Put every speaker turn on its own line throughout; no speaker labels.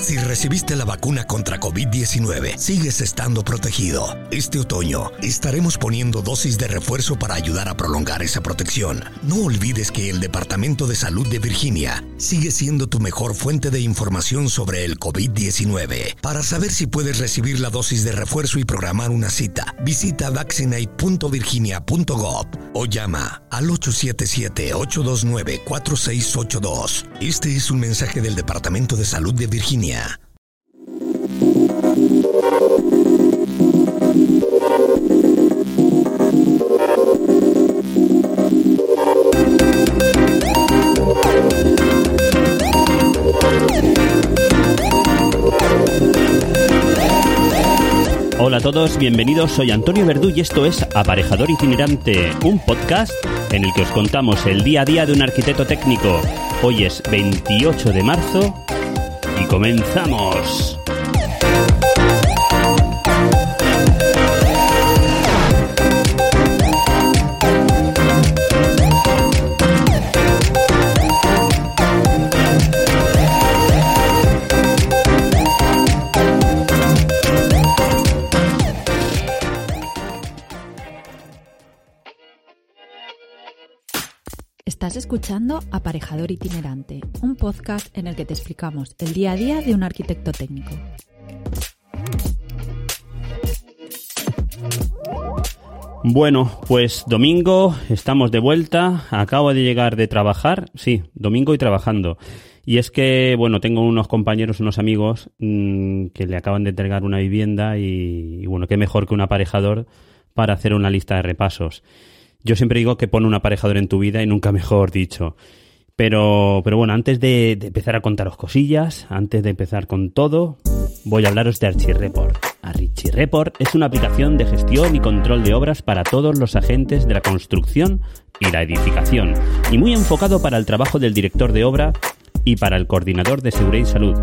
Si recibiste la vacuna contra COVID-19, sigues estando protegido. Este otoño estaremos poniendo dosis de refuerzo para ayudar a prolongar esa protección. No olvides que el Departamento de Salud de Virginia sigue siendo tu mejor fuente de información sobre el COVID-19. Para saber si puedes recibir la dosis de refuerzo y programar una cita, visita vaccinate.virginia.gov o llama al 877-829-4682. Este es un mensaje del Departamento Departamento de Salud de Virginia.
Hola a todos, bienvenidos, soy Antonio Verdú y esto es Aparejador Itinerante, un podcast en el que os contamos el día a día de un arquitecto técnico. Hoy es 28 de marzo y comenzamos.
Escuchando Aparejador Itinerante, un podcast en el que te explicamos el día a día de un arquitecto técnico.
Bueno, pues domingo, estamos de vuelta, acabo de llegar de trabajar, sí, domingo y trabajando. Y es que, bueno, tengo unos compañeros, unos amigos mmm, que le acaban de entregar una vivienda y, y, bueno, qué mejor que un aparejador para hacer una lista de repasos. Yo siempre digo que pone un aparejador en tu vida y nunca mejor dicho. Pero, pero bueno, antes de, empezar a contaros cosillas, antes de empezar con todo, voy a hablaros de ArchiReport. ArchiReport es una aplicación de gestión y control de obras para todos los agentes de la construcción y la edificación, y muy enfocado para el trabajo del director de obra y para el coordinador de seguridad y salud.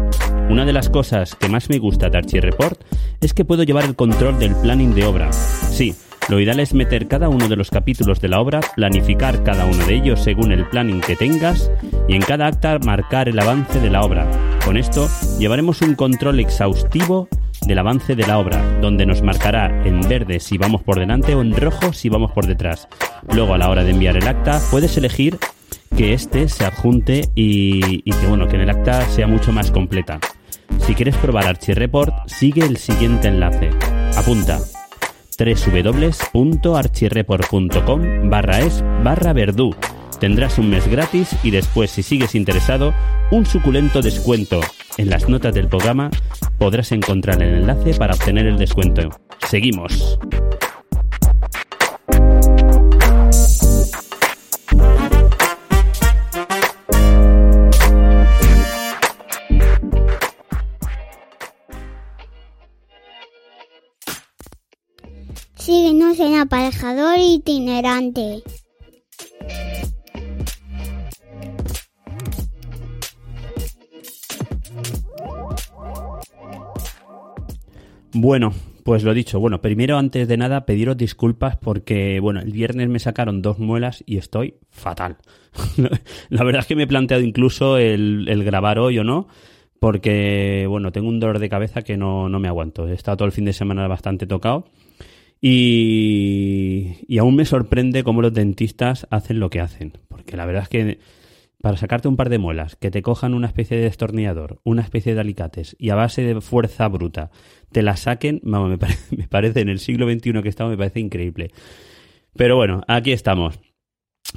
Una de las cosas que más me gusta de ArchiReport es que puedo llevar el control del planning de obra. Sí, lo ideal es meter cada uno de los capítulos de la obra, planificar cada uno de ellos según el planning que tengas y en cada acta marcar el avance de la obra. Con esto llevaremos un control exhaustivo del avance de la obra, donde nos marcará en verde si vamos por delante o en rojo si vamos por detrás. Luego a la hora de enviar el acta puedes elegir que este se adjunte y, que bueno que en el acta sea mucho más completa. Si quieres probar ArchiReport, sigue el siguiente enlace. Apunta www.archireport.com barra es barra verdú. Tendrás un mes gratis y después, si sigues interesado, un suculento descuento. En las notas del programa podrás encontrar el enlace para obtener el descuento. Seguimos.
Síguenos en Aparejador Itinerante.
Bueno, pues lo dicho. Bueno, primero, antes de nada, pediros disculpas porque, bueno, el viernes me sacaron dos muelas y estoy fatal. La verdad es que me he planteado incluso el, grabar hoy o no, porque, bueno, tengo un dolor de cabeza que no, no me aguanto. He estado todo el fin de semana bastante tocado. Y, y, aún me sorprende cómo los dentistas hacen lo que hacen. Porque la verdad es que para sacarte un par de muelas, que te cojan una especie de destornillador, una especie de alicates y a base de fuerza bruta te la saquen, vamos, me, me parece en el siglo XXI que estamos, me parece increíble. Pero bueno, aquí estamos.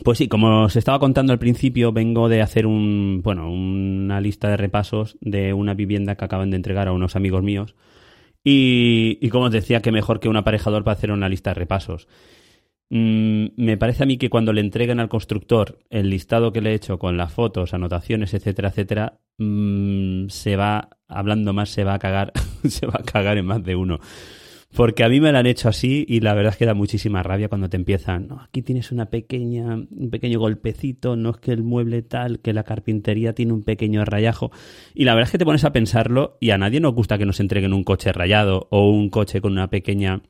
Pues sí, como os estaba contando al principio, vengo de hacer un, bueno, una lista de repasos de una vivienda que acaban de entregar a unos amigos míos. Y, y como os decía, que mejor que un aparejador para hacer una lista de repasos. Mm, me parece a mí que cuando le entreguen al constructor el listado que le he hecho con las fotos, anotaciones, etcétera, etcétera, mmm, se va, hablando más, se va a cagar, se va a cagar en más de uno. Porque a mí me lo han hecho así y la verdad es que da muchísima rabia cuando te empiezan, no, aquí tienes una pequeña, un pequeño golpecito, no es que el mueble tal, que la carpintería tiene un pequeño rayajo. Y la verdad es que te pones a pensarlo y a nadie nos gusta que nos entreguen un coche rayado o un coche con una pequeña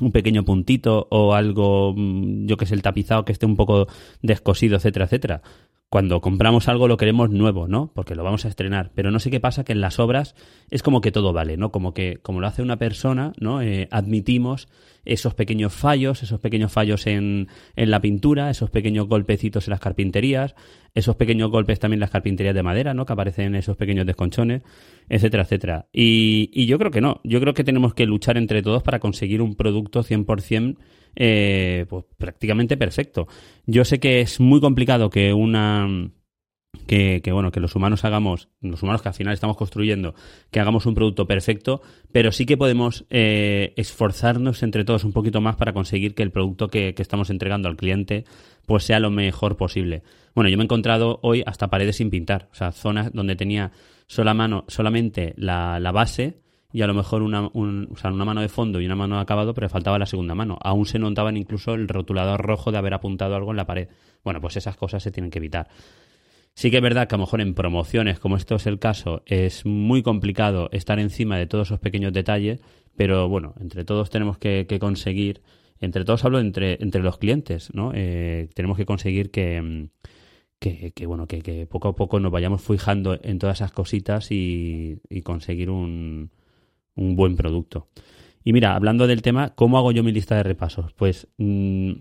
un pequeño puntito o algo, mm, yo que sé, el tapizado que esté un poco descosido, etcétera, etcétera cuando compramos algo lo queremos nuevo, ¿no? Porque lo vamos a estrenar. Pero no sé qué pasa que en las obras es como que todo vale, ¿no? Como que, como lo hace una persona, ¿no? Eh, admitimos esos pequeños fallos, esos pequeños fallos en, en la pintura, esos pequeños golpecitos en las carpinterías, esos pequeños golpes también en las carpinterías de madera, ¿no? Que aparecen en esos pequeños desconchones, etcétera, etcétera. Y, y yo creo que no. Yo creo que tenemos que luchar entre todos para conseguir un producto 100% eh, pues prácticamente perfecto. Yo sé que es muy complicado que una que, bueno, que los humanos hagamos, los humanos que al final estamos construyendo, que hagamos un producto perfecto, pero sí que podemos eh, esforzarnos entre todos un poquito más para conseguir que el producto que, estamos entregando al cliente pues sea lo mejor posible. Bueno, yo me he encontrado hoy hasta paredes sin pintar, o sea, zonas donde tenía sola mano, solamente la, la base y a lo mejor una, una mano de fondo y una mano de acabado, pero faltaba la segunda mano. Aún se notaban incluso el rotulador rojo de haber apuntado algo en la pared. Bueno, pues esas cosas se tienen que evitar. Sí que es verdad que a lo mejor en promociones, como esto es el caso, es muy complicado estar encima de todos esos pequeños detalles, pero bueno, entre todos tenemos que, conseguir, entre todos hablo entre, entre los clientes, ¿no? Eh, tenemos que conseguir que, que, bueno, que, poco a poco nos vayamos fijando en todas esas cositas y conseguir un, un buen producto. Y mira, hablando del tema, ¿cómo hago yo mi lista de repasos? Pues mm,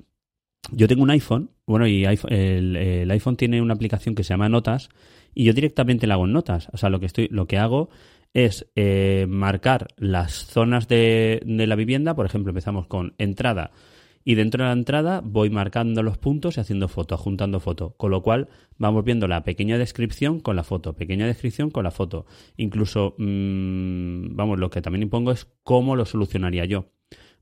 yo tengo un iPhone, bueno, y el, iPhone tiene una aplicación que se llama Notas, y yo directamente la hago en Notas. O sea, lo que, estoy, lo que hago es eh, marcar las zonas de, la vivienda, por ejemplo, empezamos con entrada, y dentro de la entrada voy marcando los puntos y haciendo foto, juntando foto. Con lo cual vamos viendo la pequeña descripción con la foto, pequeña descripción con la foto. Incluso, mm, vamos, lo que también impongo es cómo lo solucionaría yo.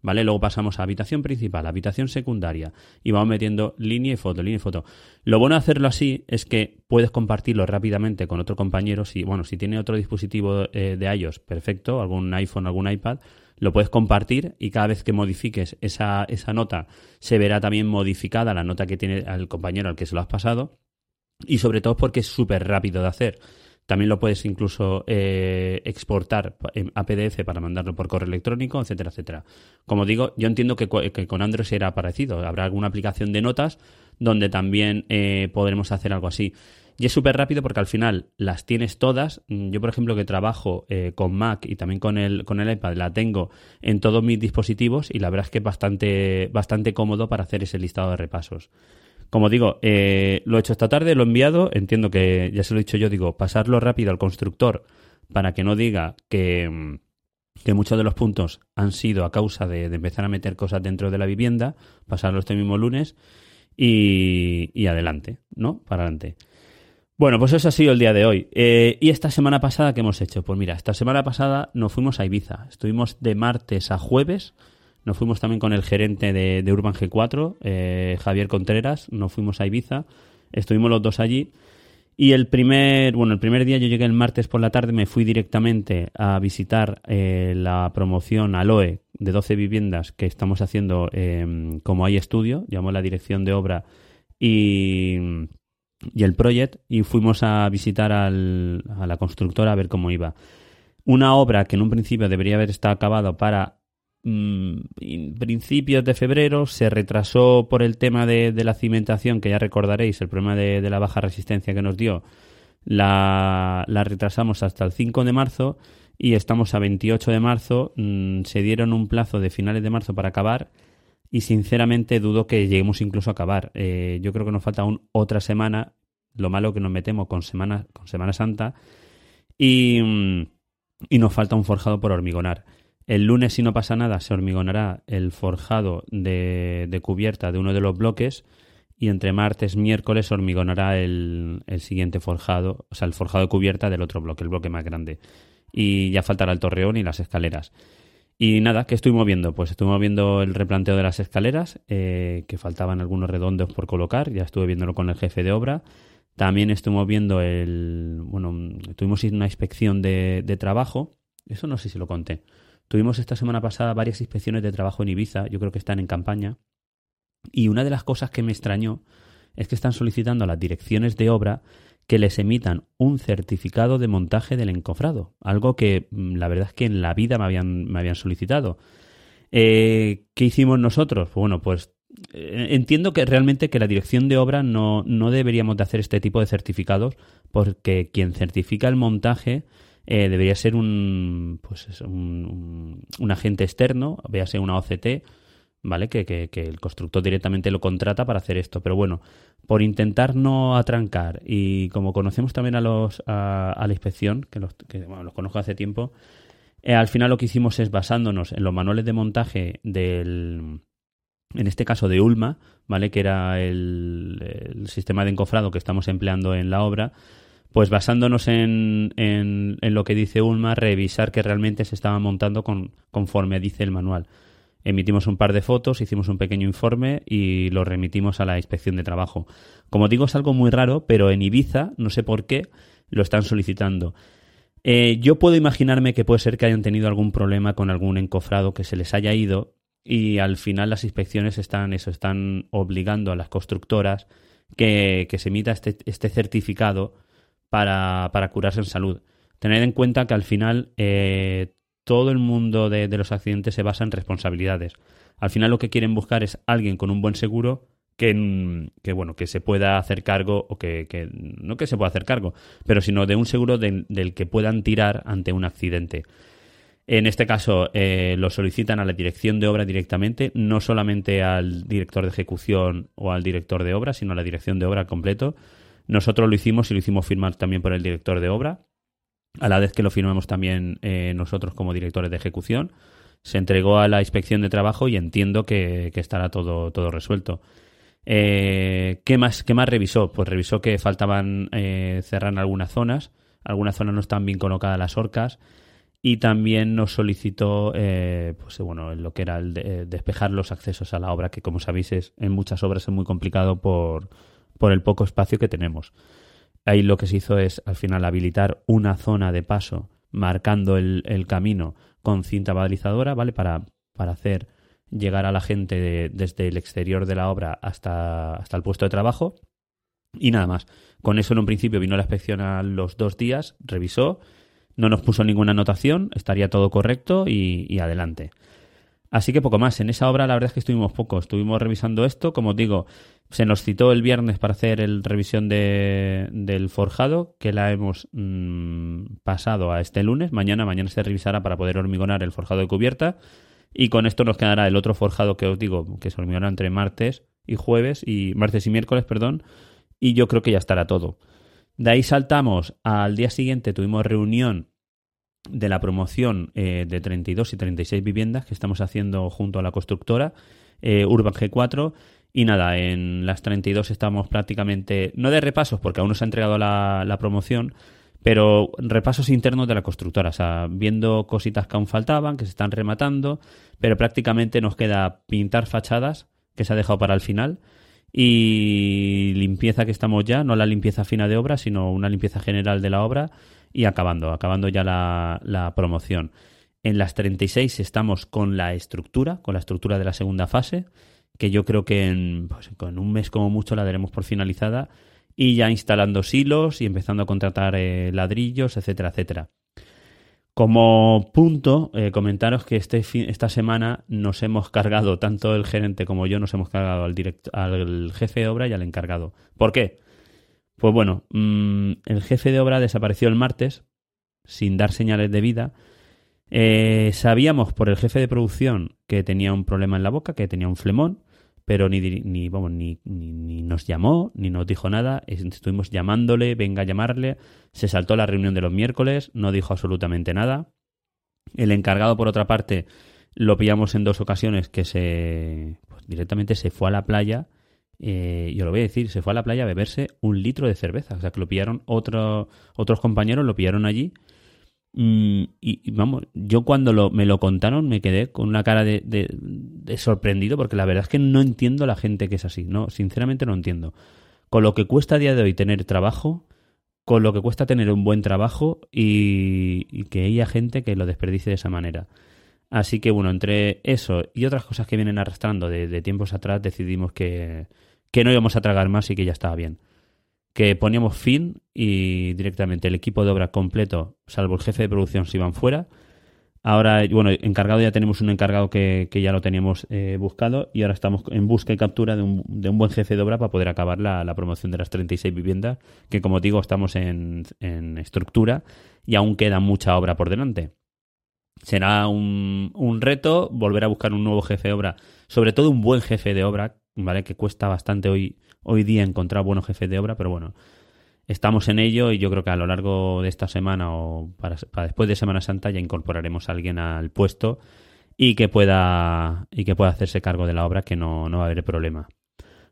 ¿Vale? Luego pasamos a habitación principal, habitación secundaria y vamos metiendo línea y foto, línea y foto. Lo bueno de hacerlo así es que puedes compartirlo rápidamente con otro compañero. Si, bueno, si tiene otro dispositivo eh, de iOS, perfecto, algún iPhone, algún iPad, lo puedes compartir y cada vez que modifiques esa, esa nota se verá también modificada la nota que tiene el compañero al que se lo has pasado y sobre todo porque es súper rápido de hacer. También lo puedes incluso eh, exportar a PDF para mandarlo por correo electrónico, etcétera, etcétera. Como digo, yo entiendo que, con Android será parecido. Habrá alguna aplicación de notas donde también eh, podremos hacer algo así. Y es súper rápido porque al final las tienes todas. Yo, por ejemplo, que trabajo eh, con Mac y también con el, con el iPad, la tengo en todos mis dispositivos y la verdad es que es bastante, bastante cómodo para hacer ese listado de repasos. Como digo, eh, lo he hecho esta tarde, lo he enviado. Entiendo que, ya se lo he dicho yo, digo, pasarlo rápido al constructor para que no diga que, muchos de los puntos han sido a causa de, de empezar a meter cosas dentro de la vivienda, pasarlo este mismo lunes y, y adelante, ¿no? Para adelante. Bueno, pues eso ha sido el día de hoy. Eh, ¿Y esta semana pasada qué hemos hecho? Pues mira, esta semana pasada nos fuimos a Ibiza. Estuvimos de martes a jueves. Nos fuimos también con el gerente de, Urban G4, eh, Javier Contreras. Nos fuimos a Ibiza. Estuvimos los dos allí. Y el primer, bueno, el primer día yo llegué el martes por la tarde, me fui directamente a visitar eh, la promoción Aloe de 12 viviendas que estamos haciendo como hay estudio, llamó la dirección de obra y y el Project y fuimos a visitar a la constructora a ver cómo iba. Una obra que en un principio debería haber estado acabado para mm, principios de febrero, se retrasó por el tema de, la cimentación, que ya recordaréis, el problema de, la baja resistencia que nos dio, la, la, retrasamos hasta el 5 de marzo y estamos a 28 de marzo, mm, se dieron un plazo de finales de marzo para acabar y sinceramente dudo que lleguemos incluso a acabar. Eh, yo creo que nos falta aún otra semana, lo malo que nos metemos con Semana, con semana Santa y, mm, y nos falta un forjado por hormigonar. El lunes, si no pasa nada, se hormigonará el forjado de, cubierta de uno de los bloques y entre martes y miércoles hormigonará el, siguiente forjado, o sea, el forjado de cubierta del otro bloque, el bloque más grande. Y ya faltará el torreón y las escaleras. Y nada, ¿qué estoy moviendo? Pues estoy moviendo el replanteo de las escaleras, eh, que faltaban algunos redondos por colocar, ya estuve viéndolo con el jefe de obra. También estoy moviendo el. Bueno, tuvimos una inspección de, de trabajo, eso no sé si lo conté. Tuvimos esta semana pasada varias inspecciones de trabajo en Ibiza, yo creo que están en campaña, y una de las cosas que me extrañó es que están solicitando a las direcciones de obra que les emitan un certificado de montaje del encofrado, algo que mm, la verdad es que en la vida me habían, me habían solicitado. Eh, ¿Qué hicimos nosotros? Pues bueno, pues eh, entiendo que realmente que la dirección de obra no, no, deberíamos de hacer este tipo de certificados porque quien certifica el montaje eh, debería ser un, pues un, un, agente externo, véase una OCT, ¿vale? Que, que, el constructor directamente lo contrata para hacer esto. Pero bueno, por intentar no atrancar y como conocemos también a los a, la inspección, que los, que, bueno, los conozco hace tiempo, eh, al final lo que hicimos es basándonos en los manuales de montaje del en este caso de Ulma, ¿vale? Que era el sistema de encofrado que estamos empleando en la obra, pues basándonos en, en, en, lo que dice Ulma, revisar que realmente se estaba montando con, conforme dice el manual. Emitimos un par de fotos, hicimos un pequeño informe y lo remitimos a la inspección de trabajo. Como digo, es algo muy raro, pero en Ibiza, no sé por qué, lo están solicitando. Eh, yo puedo imaginarme que puede ser que hayan tenido algún problema con algún encofrado que se les haya ido y al final las inspecciones están, eso, están obligando a las constructoras que, que se emita este, este certificado para, curarse en salud. Tened en cuenta que al final eh, todo el mundo de, los accidentes se basa en responsabilidades. Al final lo que quieren buscar es alguien con un buen seguro que, que bueno, que se pueda hacer cargo, o que, que, no que se pueda hacer cargo, pero sino de un seguro de, del que puedan tirar ante un accidente. En este caso, eh, lo solicitan a la dirección de obra directamente, no solamente al director de ejecución o al director de obra, sino a la dirección de obra completo. Nosotros lo hicimos y lo hicimos firmar también por el director de obra a la vez que lo firmamos también eh, nosotros como directores de ejecución. Se entregó a la inspección de trabajo y entiendo que, que estará todo, todo resuelto. Eh, ¿qué, más, ¿Qué más revisó? Pues revisó que faltaban eh, cerrar algunas zonas, algunas zonas no están bien colocadas las orcas y también nos solicitó eh, pues bueno lo que era el de, despejar los accesos a la obra que como sabéis es, en muchas obras es muy complicado por, por el poco espacio que tenemos ahí lo que se hizo es al final habilitar una zona de paso marcando el, camino con cinta balizadora, ¿vale? Para, para hacer llegar a la gente de, desde el exterior de la obra hasta, hasta el puesto de trabajo. Y nada más. Con eso en un principio vino la inspección a los dos días, revisó, no nos puso ninguna anotación, estaría todo correcto y adelante. Así que poco más. En esa obra la verdad es que estuvimos poco. Estuvimos revisando esto. Como os digo, se nos citó el viernes para hacer el revisión de, del forjado, que la hemos mmm, pasado a este lunes. Mañana, mañana se revisará para poder hormigonar el forjado de cubierta. Y con esto nos quedará el otro forjado que os digo, que se hormigonará entre martes y jueves, y martes y miércoles, perdón. Y yo creo que ya estará todo. De ahí saltamos al día siguiente, tuvimos reunión de la promoción eh, de 32 y 36 viviendas que estamos haciendo junto a la constructora eh, Urban G4 y nada, en las 32 estamos prácticamente, no de repasos, porque aún no se ha entregado la, la, promoción, pero repasos internos de la constructora, o sea, viendo cositas que aún faltaban, que se están rematando, pero prácticamente nos queda pintar fachadas, que se ha dejado para el final, y limpieza que estamos ya, no la limpieza fina de obra, sino una limpieza general de la obra, y acabando, acabando ya la, la promoción. En las 36 estamos con la estructura, con la estructura de la segunda fase, que yo creo que en, pues, en un mes como mucho la daremos por finalizada y ya instalando silos y empezando a contratar eh, ladrillos, etcétera, etcétera. Como punto, eh, comentaros que este fin, esta semana nos hemos cargado, tanto el gerente como yo, nos hemos cargado al, direct, al jefe de obra y al encargado. ¿Por qué? Pues bueno, mmm, el jefe de obra desapareció el martes sin dar señales de vida eh, sabíamos por el jefe de producción que tenía un problema en la boca, que tenía un flemón, pero ni, ni, vamos, ni, ni, ni, nos llamó, ni nos dijo nada. Estuvimos llamándole, venga a llamarle. Se saltó la reunión de los miércoles, no dijo absolutamente nada. El encargado, por otra parte, lo pillamos en dos ocasiones que se pues, directamente se fue a la playa. Eh, yo lo voy a decir, se fue a la playa a beberse un litro de cerveza. O sea, que lo pillaron otro, otros compañeros, lo pillaron allí Mm, y, vamos, yo cuando lo, me lo contaron me quedé con una cara de, de, de, sorprendido porque la verdad es que no entiendo la gente que es así, no, sinceramente no entiendo. Con lo que cuesta a día de hoy tener trabajo, con lo que cuesta tener un buen trabajo y, y que haya gente que lo desperdicie de esa manera. Así que bueno, entre eso y otras cosas que vienen arrastrando de, tiempos atrás, decidimos que, que no íbamos a tragar más y que ya estaba bien. Que poníamos fin y directamente el equipo de obra completo, salvo el jefe de producción, se iban fuera Ahora, bueno, encargado ya tenemos un encargado que, ya lo teníamos eh, buscado y ahora estamos en busca y captura de un, de un buen jefe de obra para poder acabar la, promoción de las 36 viviendas, que como digo, estamos en, estructura y aún queda mucha obra por delante. Será un, un reto volver a buscar un nuevo jefe de obra, sobre todo un buen jefe de obra, ¿vale? Que cuesta bastante hoy, hoy día encontrar buenos jefes de obra, pero bueno, estamos en ello y yo creo que a lo largo de esta semana o para, después de Semana Santa ya incorporaremos a alguien al puesto y que pueda y que pueda hacerse cargo de la obra que no, no va a haber problema.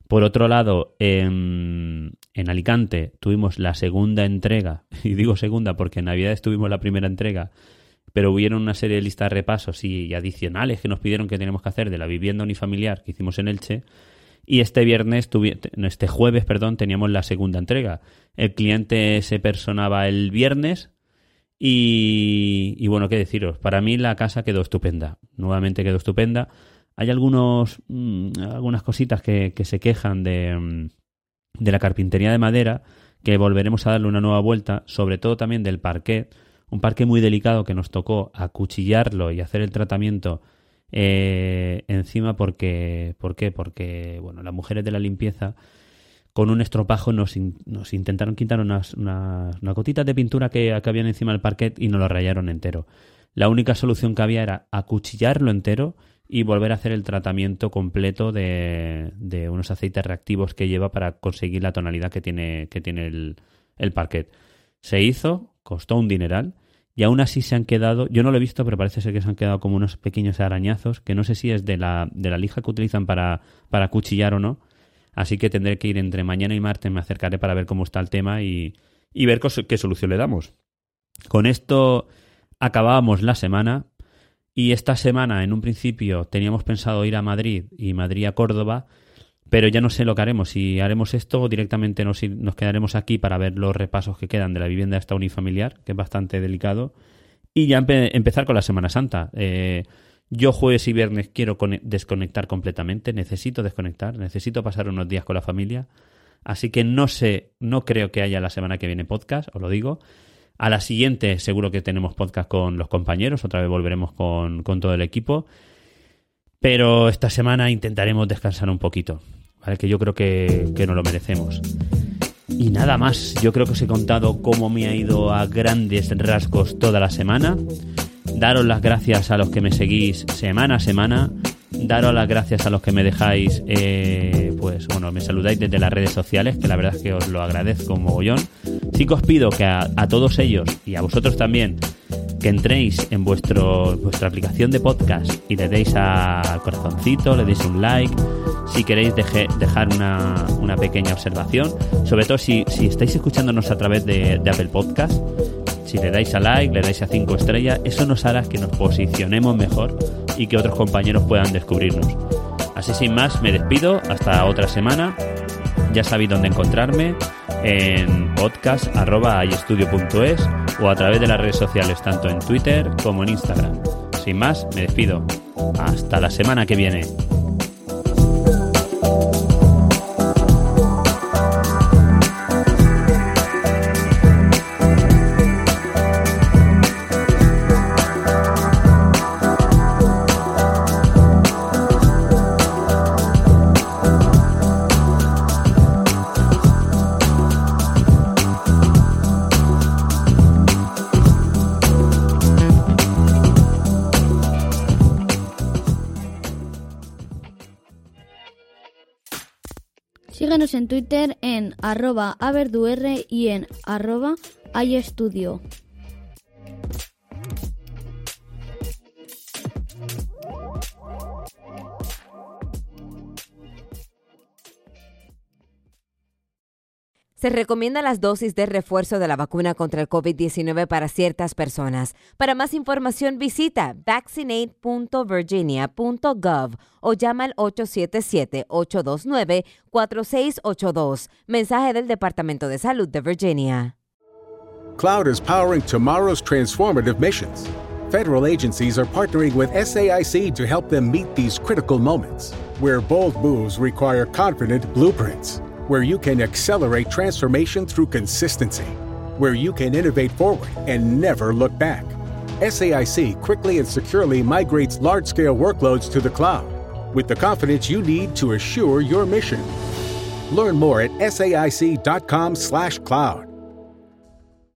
Por otro lado, en, en, Alicante tuvimos la segunda entrega, y digo segunda porque en Navidad tuvimos la primera entrega, pero hubieron una serie de listas de repasos y adicionales que nos pidieron que tenemos que hacer de la vivienda unifamiliar que hicimos en Elche, y este viernes, este jueves, perdón, teníamos la segunda entrega. El cliente se personaba el viernes y, bueno, qué deciros. Para mí la casa quedó estupenda. Nuevamente quedó estupenda. Hay algunos, mm, algunas cositas que, se quejan de, mm, de la carpintería de madera que volveremos a darle una nueva vuelta, sobre todo también del parquet, un parque muy delicado que nos tocó acuchillarlo y hacer el tratamiento eh, encima porque, ¿por qué? Porque, bueno, las mujeres de la limpieza con un estropajo nos, intentaron quitar unas, unas, gotitas de pintura que, que, habían encima del parquet y nos lo rayaron entero. La única solución que había era acuchillarlo entero y volver a hacer el tratamiento completo de, de unos aceites reactivos que lleva para conseguir la tonalidad que tiene, que tiene el, el parquet. Se hizo, costó un dineral y aún así se han quedado, yo no lo he visto, pero parece ser que se han quedado como unos pequeños arañazos, que no sé si es de la, de la lija que utilizan para, para cuchillar o no. Así que tendré que ir entre mañana y martes, me acercaré para ver cómo está el tema y, y ver qué solución le damos. Con esto acabábamos la semana y esta semana en un principio teníamos pensado ir a Madrid y Madrid a Córdoba pero ya no sé lo que haremos. Si haremos esto o directamente nos, quedaremos aquí para ver los repasos que quedan de la vivienda esta unifamiliar, que es bastante delicado, y ya empezar con la Semana Santa. Eh, yo jueves y viernes quiero desconectar completamente, necesito desconectar, necesito pasar unos días con la familia. Así que no sé, no creo que haya la semana que viene podcast, os lo digo. A la siguiente seguro que tenemos podcast con los compañeros, otra vez volveremos con, con todo el equipo. Pero esta semana intentaremos descansar un poquito que yo creo que, que nos lo merecemos. Y nada más, yo creo que os he contado cómo me ha ido a grandes rasgos toda la semana. Daros las gracias a los que me seguís semana a semana. Daros las gracias a los que me dejáis, eh, pues bueno, me saludáis desde las redes sociales, que la verdad es que os lo agradezco mogollón. Sí que os pido que a todos ellos y a vosotros también que entréis en vuestro, vuestra aplicación de podcast y le deis al corazoncito, le deis un like, si queréis dejar una, una, pequeña observación, sobre todo si, si estáis escuchándonos a través de, de, Apple Podcast, si le dais a like, le dais a 5 estrellas, eso nos hará que nos posicionemos mejor y que otros compañeros puedan descubrirnos. Así sin más, me despido, hasta otra semana, ya sabéis dónde encontrarme, en podcast.ayestudio.es o a través de las redes sociales, tanto en Twitter como en Instagram. Sin más, me despido. Hasta la semana que viene.
En Twitter en arroba averdur y en arroba estudio.
Se recomienda las dosis de refuerzo de la vacuna contra el COVID-19 para ciertas personas. Para más información visita vaccinate.virginia.gov o llama al 877-829-4682. Mensaje del Departamento de Salud de Virginia.
Cloud is powering tomorrow's transformative missions federal agencies are partnering with SAIC to help them meet these critical moments, where bold moves require confident blueprints, where you can accelerate transformation through consistency, where you can innovate forward and never look back. SAIC quickly and securely migrates large scale workloads to the cloud with the confidence you need to assure your mission. Learn more at saic.com/cloud.